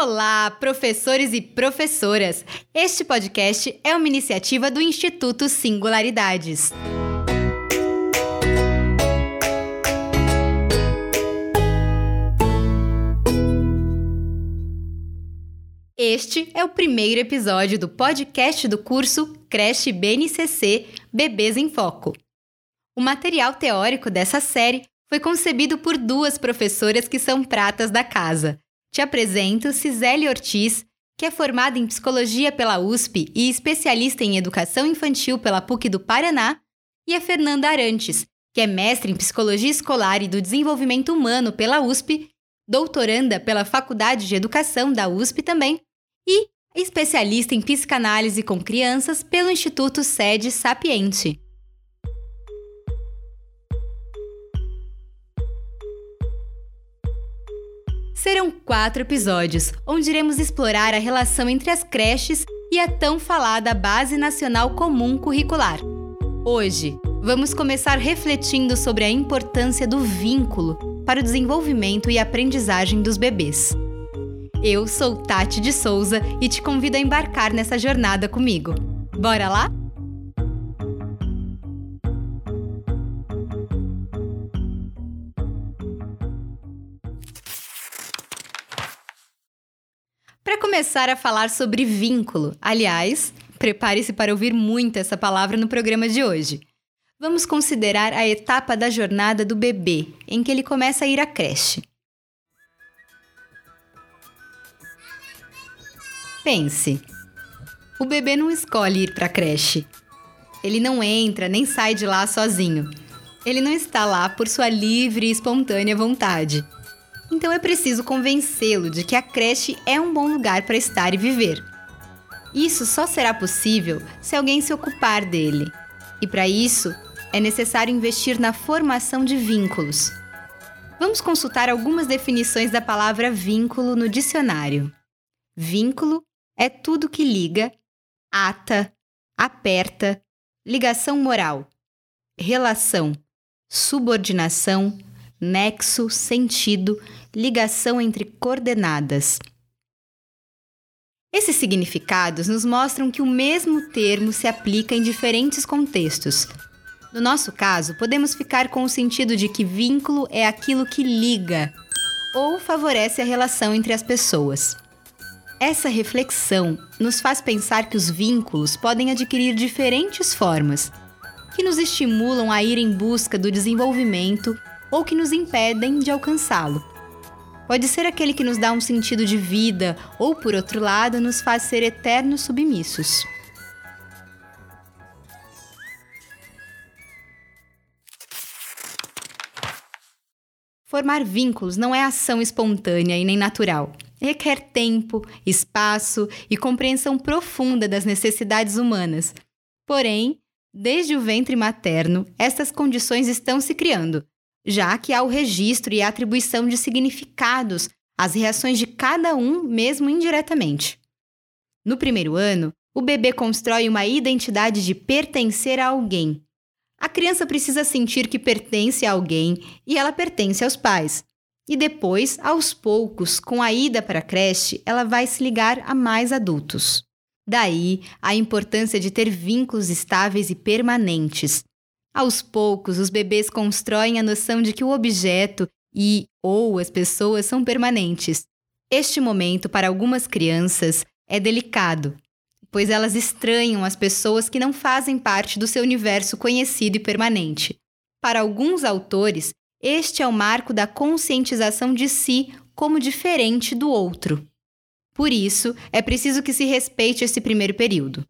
Olá, professores e professoras! Este podcast é uma iniciativa do Instituto Singularidades. Este é o primeiro episódio do podcast do curso Creche BNCC Bebês em Foco. O material teórico dessa série foi concebido por duas professoras que são pratas da casa. Te apresento Cisele Ortiz, que é formada em psicologia pela USP e especialista em educação infantil pela PUC do Paraná, e a Fernanda Arantes, que é mestre em psicologia escolar e do desenvolvimento humano pela USP, doutoranda pela Faculdade de Educação da USP também, e especialista em psicanálise com crianças pelo Instituto Sede Sapiente. Serão quatro episódios, onde iremos explorar a relação entre as creches e a tão falada Base Nacional Comum Curricular. Hoje, vamos começar refletindo sobre a importância do vínculo para o desenvolvimento e aprendizagem dos bebês. Eu sou Tati de Souza e te convido a embarcar nessa jornada comigo. Bora lá? Para começar a falar sobre vínculo, aliás, prepare-se para ouvir muito essa palavra no programa de hoje. Vamos considerar a etapa da jornada do bebê, em que ele começa a ir à creche. Pense. O bebê não escolhe ir para a creche. Ele não entra nem sai de lá sozinho. Ele não está lá por sua livre e espontânea vontade. Então é preciso convencê-lo de que a creche é um bom lugar para estar e viver. Isso só será possível se alguém se ocupar dele. E para isso, é necessário investir na formação de vínculos. Vamos consultar algumas definições da palavra vínculo no dicionário. Vínculo é tudo que liga, ata, aperta, ligação moral, relação, subordinação, nexo, sentido, ligação entre coordenadas. Esses significados nos mostram que o mesmo termo se aplica em diferentes contextos. No nosso caso, podemos ficar com o sentido de que vínculo é aquilo que liga ou favorece a relação entre as pessoas. Essa reflexão nos faz pensar que os vínculos podem adquirir diferentes formas, que nos estimulam a ir em busca do desenvolvimento ou que nos impedem de alcançá-lo. Pode ser aquele que nos dá um sentido de vida, ou por outro lado, nos faz ser eternos submissos. Formar vínculos não é ação espontânea e nem natural. Requer tempo, espaço e compreensão profunda das necessidades humanas. Porém, desde o ventre materno, estas condições estão se criando, já que há o registro e a atribuição de significados às reações de cada um, mesmo indiretamente. No primeiro ano, o bebê constrói uma identidade de pertencer a alguém. A criança precisa sentir que pertence a alguém e ela pertence aos pais. E depois, aos poucos, com a ida para a creche, ela vai se ligar a mais adultos. Daí a importância de ter vínculos estáveis e permanentes, aos poucos, os bebês constroem a noção de que o objeto e ou as pessoas são permanentes. Este momento, para algumas crianças, é delicado, pois elas estranham as pessoas que não fazem parte do seu universo conhecido e permanente. Para alguns autores, este é o marco da conscientização de si como diferente do outro. Por isso, é preciso que se respeite esse primeiro período.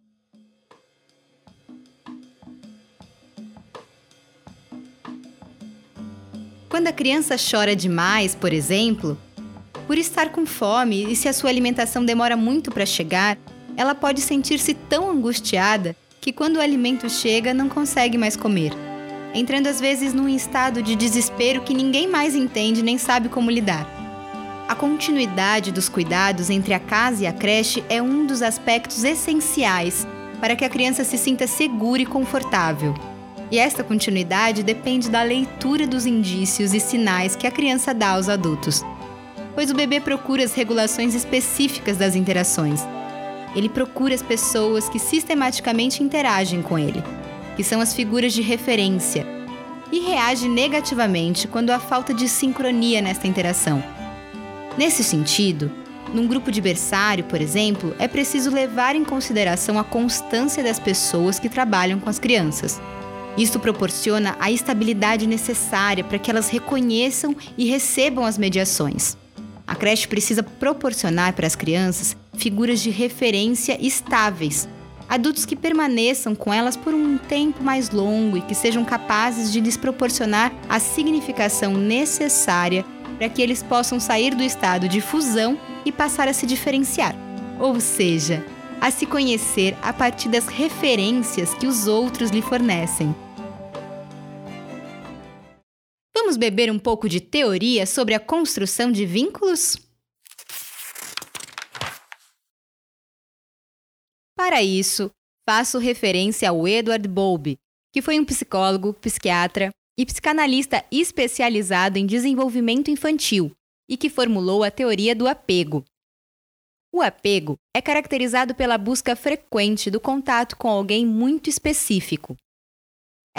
Quando a criança chora demais, por exemplo, por estar com fome e se a sua alimentação demora muito para chegar, ela pode sentir-se tão angustiada que quando o alimento chega não consegue mais comer, entrando às vezes num estado de desespero que ninguém mais entende nem sabe como lidar. A continuidade dos cuidados entre a casa e a creche é um dos aspectos essenciais para que a criança se sinta segura e confortável. E esta continuidade depende da leitura dos indícios e sinais que a criança dá aos adultos. pois o bebê procura as regulações específicas das interações. Ele procura as pessoas que sistematicamente interagem com ele, que são as figuras de referência, e reage negativamente quando há falta de sincronia nesta interação. Nesse sentido, num grupo de berçário, por exemplo, é preciso levar em consideração a constância das pessoas que trabalham com as crianças. Isso proporciona a estabilidade necessária para que elas reconheçam e recebam as mediações. A creche precisa proporcionar para as crianças figuras de referência estáveis, adultos que permaneçam com elas por um tempo mais longo e que sejam capazes de lhes proporcionar a significação necessária para que eles possam sair do estado de fusão e passar a se diferenciar, ou seja, a se conhecer a partir das referências que os outros lhe fornecem. Vamos beber um pouco de teoria sobre a construção de vínculos? Para isso, faço referência ao Edward Bowlby, que foi um psicólogo, psiquiatra e psicanalista especializado em desenvolvimento infantil e que formulou a teoria do apego. O apego é caracterizado pela busca frequente do contato com alguém muito específico.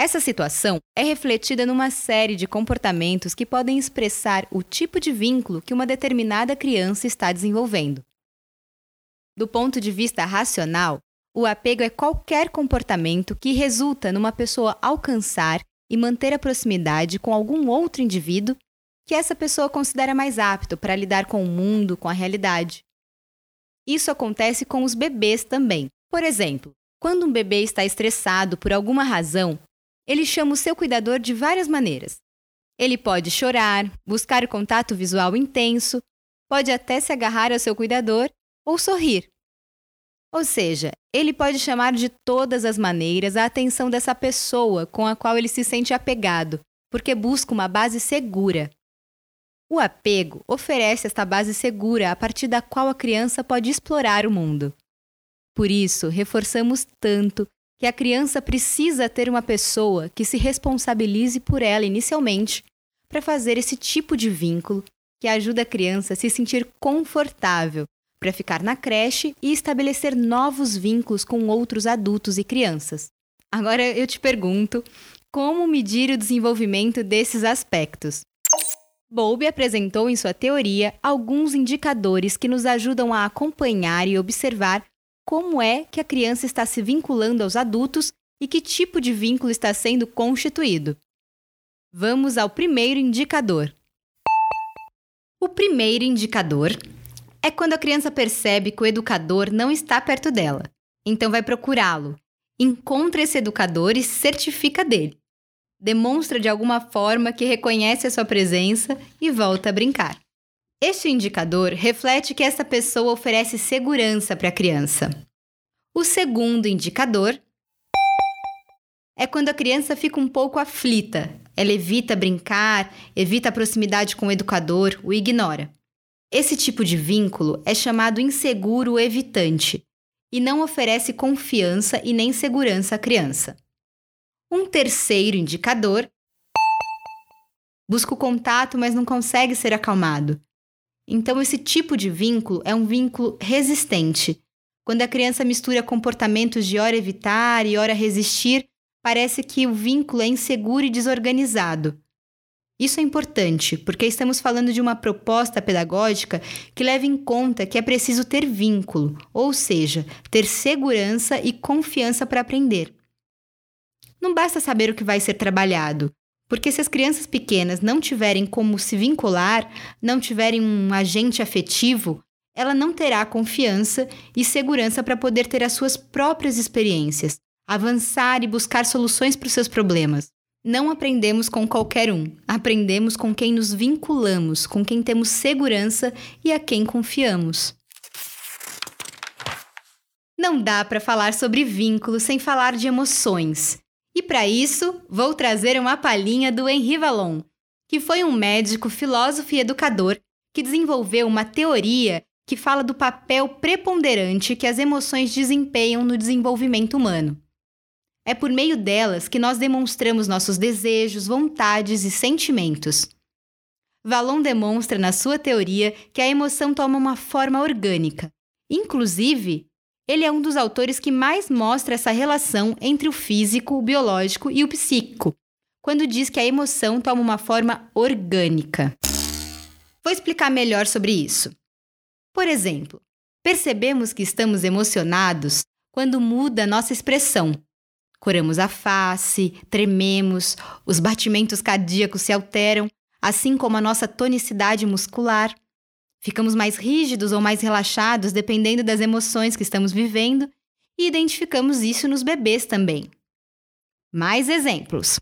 Essa situação é refletida numa série de comportamentos que podem expressar o tipo de vínculo que uma determinada criança está desenvolvendo. Do ponto de vista racional, o apego é qualquer comportamento que resulta numa pessoa alcançar e manter a proximidade com algum outro indivíduo que essa pessoa considera mais apto para lidar com o mundo, com a realidade. Isso acontece com os bebês também. Por exemplo, quando um bebê está estressado por alguma razão, ele chama o seu cuidador de várias maneiras. Ele pode chorar, buscar contato visual intenso, pode até se agarrar ao seu cuidador ou sorrir. Ou seja, ele pode chamar de todas as maneiras a atenção dessa pessoa com a qual ele se sente apegado, porque busca uma base segura. O apego oferece esta base segura a partir da qual a criança pode explorar o mundo. Por isso, reforçamos tanto que a criança precisa ter uma pessoa que se responsabilize por ela inicialmente para fazer esse tipo de vínculo que ajuda a criança a se sentir confortável para ficar na creche e estabelecer novos vínculos com outros adultos e crianças. Agora eu te pergunto, como medir o desenvolvimento desses aspectos? Bowlby apresentou em sua teoria alguns indicadores que nos ajudam a acompanhar e observar como é que a criança está se vinculando aos adultos e que tipo de vínculo está sendo constituído. Vamos ao primeiro indicador. O primeiro indicador é quando a criança percebe que o educador não está perto dela. Então vai procurá-lo, encontra esse educador e certifica dele. Demonstra de alguma forma que reconhece a sua presença e volta a brincar. Este indicador reflete que essa pessoa oferece segurança para a criança. O segundo indicador é quando a criança fica um pouco aflita. Ela evita brincar, evita a proximidade com o educador, o ignora. Esse tipo de vínculo é chamado inseguro evitante e não oferece confiança e nem segurança à criança. Um terceiro indicador busca o contato, mas não consegue ser acalmado. Então, esse tipo de vínculo é um vínculo resistente. Quando a criança mistura comportamentos de hora evitar e hora resistir, parece que o vínculo é inseguro e desorganizado. Isso é importante, porque estamos falando de uma proposta pedagógica que leva em conta que é preciso ter vínculo, ou seja, ter segurança e confiança para aprender. Não basta saber o que vai ser trabalhado, porque se as crianças pequenas não tiverem como se vincular, não tiverem um agente afetivo, ela não terá confiança e segurança para poder ter as suas próprias experiências, avançar e buscar soluções para os seus problemas. Não aprendemos com qualquer um, aprendemos com quem nos vinculamos, com quem temos segurança e a quem confiamos. Não dá para falar sobre vínculos sem falar de emoções. E para isso, vou trazer uma palhinha do Henri Vallon, que foi um médico, filósofo e educador que desenvolveu uma teoria que fala do papel preponderante que as emoções desempenham no desenvolvimento humano. É por meio delas que nós demonstramos nossos desejos, vontades e sentimentos. Valon demonstra na sua teoria que a emoção toma uma forma orgânica. Inclusive, ele é um dos autores que mais mostra essa relação entre o físico, o biológico e o psíquico, quando diz que a emoção toma uma forma orgânica. Vou explicar melhor sobre isso. Por exemplo, percebemos que estamos emocionados quando muda nossa expressão. Coramos a face, trememos, os batimentos cardíacos se alteram, assim como a nossa tonicidade muscular. Ficamos mais rígidos ou mais relaxados dependendo das emoções que estamos vivendo e identificamos isso nos bebês também. Mais exemplos.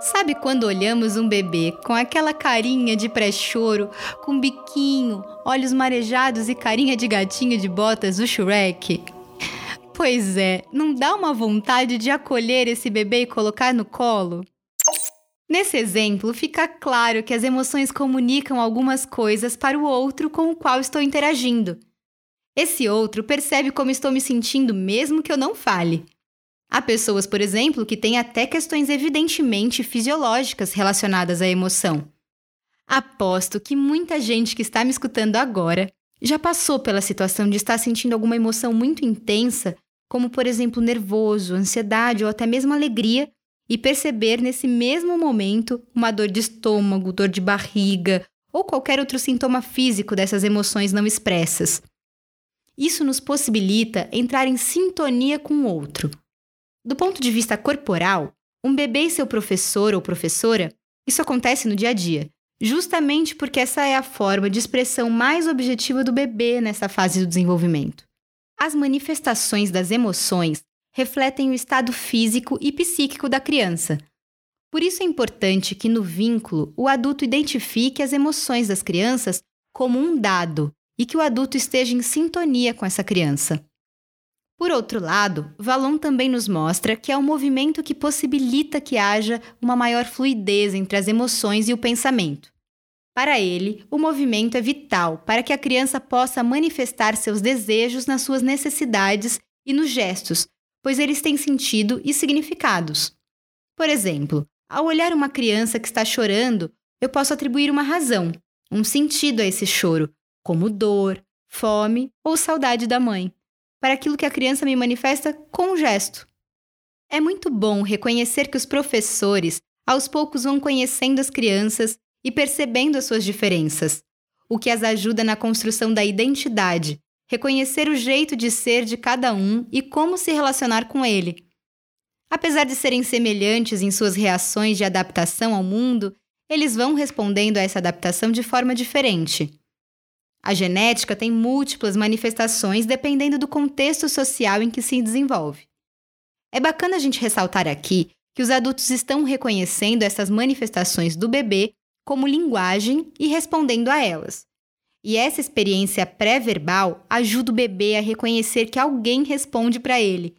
Sabe quando olhamos um bebê com aquela carinha de pré-choro, com biquinho, olhos marejados e carinha de gatinho de botas do Shrek? Pois é, não dá uma vontade de acolher esse bebê e colocar no colo? Nesse exemplo, fica claro que as emoções comunicam algumas coisas para o outro com o qual estou interagindo. Esse outro percebe como estou me sentindo mesmo que eu não fale. Há pessoas, por exemplo, que têm até questões evidentemente fisiológicas relacionadas à emoção. Aposto que muita gente que está me escutando agora já passou pela situação de estar sentindo alguma emoção muito intensa, como por exemplo nervoso, ansiedade ou até mesmo alegria, e perceber nesse mesmo momento uma dor de estômago, dor de barriga ou qualquer outro sintoma físico dessas emoções não expressas. Isso nos possibilita entrar em sintonia com o outro. Do ponto de vista corporal, um bebê e seu professor ou professora, isso acontece no dia a dia, justamente porque essa é a forma de expressão mais objetiva do bebê nessa fase do desenvolvimento. As manifestações das emoções refletem o estado físico e psíquico da criança. Por isso é importante que no vínculo o adulto identifique as emoções das crianças como um dado e que o adulto esteja em sintonia com essa criança. Por outro lado, Valon também nos mostra que é um movimento que possibilita que haja uma maior fluidez entre as emoções e o pensamento. Para ele, o movimento é vital para que a criança possa manifestar seus desejos nas suas necessidades e nos gestos, pois eles têm sentido e significados. Por exemplo, ao olhar uma criança que está chorando, eu posso atribuir uma razão, um sentido a esse choro, como dor, fome ou saudade da mãe para aquilo que a criança me manifesta com um gesto. É muito bom reconhecer que os professores, aos poucos, vão conhecendo as crianças e percebendo as suas diferenças, o que as ajuda na construção da identidade, reconhecer o jeito de ser de cada um e como se relacionar com ele. Apesar de serem semelhantes em suas reações de adaptação ao mundo, eles vão respondendo a essa adaptação de forma diferente. A genética tem múltiplas manifestações dependendo do contexto social em que se desenvolve. É bacana a gente ressaltar aqui que os adultos estão reconhecendo essas manifestações do bebê como linguagem e respondendo a elas. E essa experiência pré-verbal ajuda o bebê a reconhecer que alguém responde para ele.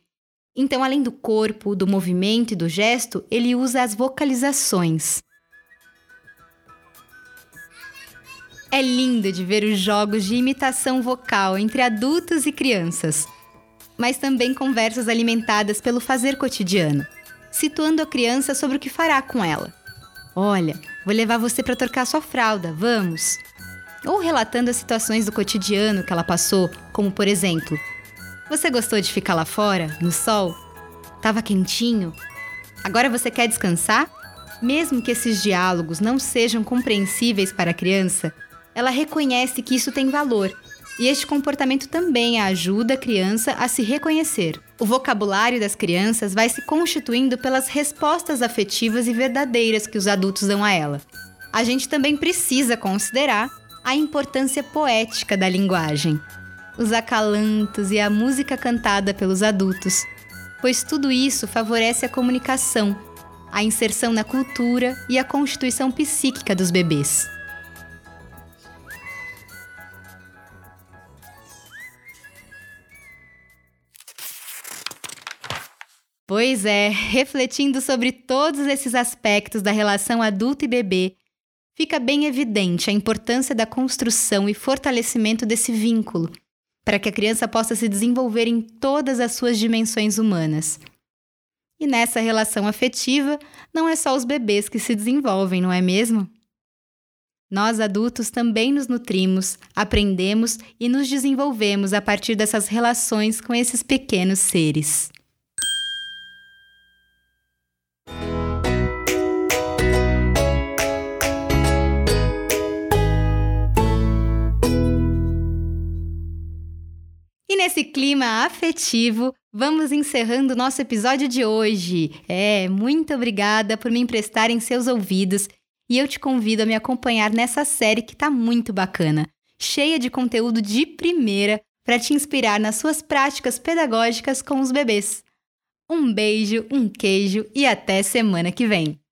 Então, além do corpo, do movimento e do gesto, ele usa as vocalizações. É lindo de ver os jogos de imitação vocal entre adultos e crianças, mas também conversas alimentadas pelo fazer cotidiano, situando a criança sobre o que fará com ela. Olha, vou levar você para trocar sua fralda, vamos? Ou relatando as situações do cotidiano que ela passou, como por exemplo: Você gostou de ficar lá fora, no sol? Tava quentinho? Agora você quer descansar? Mesmo que esses diálogos não sejam compreensíveis para a criança, ela reconhece que isso tem valor. E este comportamento também ajuda a criança a se reconhecer. O vocabulário das crianças vai se constituindo pelas respostas afetivas e verdadeiras que os adultos dão a ela. A gente também precisa considerar a importância poética da linguagem, os acalantos e a música cantada pelos adultos, pois tudo isso favorece a comunicação, a inserção na cultura e a constituição psíquica dos bebês. Pois é, refletindo sobre todos esses aspectos da relação adulto e bebê, fica bem evidente a importância da construção e fortalecimento desse vínculo, para que a criança possa se desenvolver em todas as suas dimensões humanas. E nessa relação afetiva, não é só os bebês que se desenvolvem, não é mesmo? Nós adultos também nos nutrimos, aprendemos e nos desenvolvemos a partir dessas relações com esses pequenos seres. Nesse clima afetivo, vamos encerrando nosso episódio de hoje. É, muito obrigada por me emprestarem seus ouvidos e eu te convido a me acompanhar nessa série que tá muito bacana, cheia de conteúdo de primeira para te inspirar nas suas práticas pedagógicas com os bebês. Um beijo, um queijo e até semana que vem!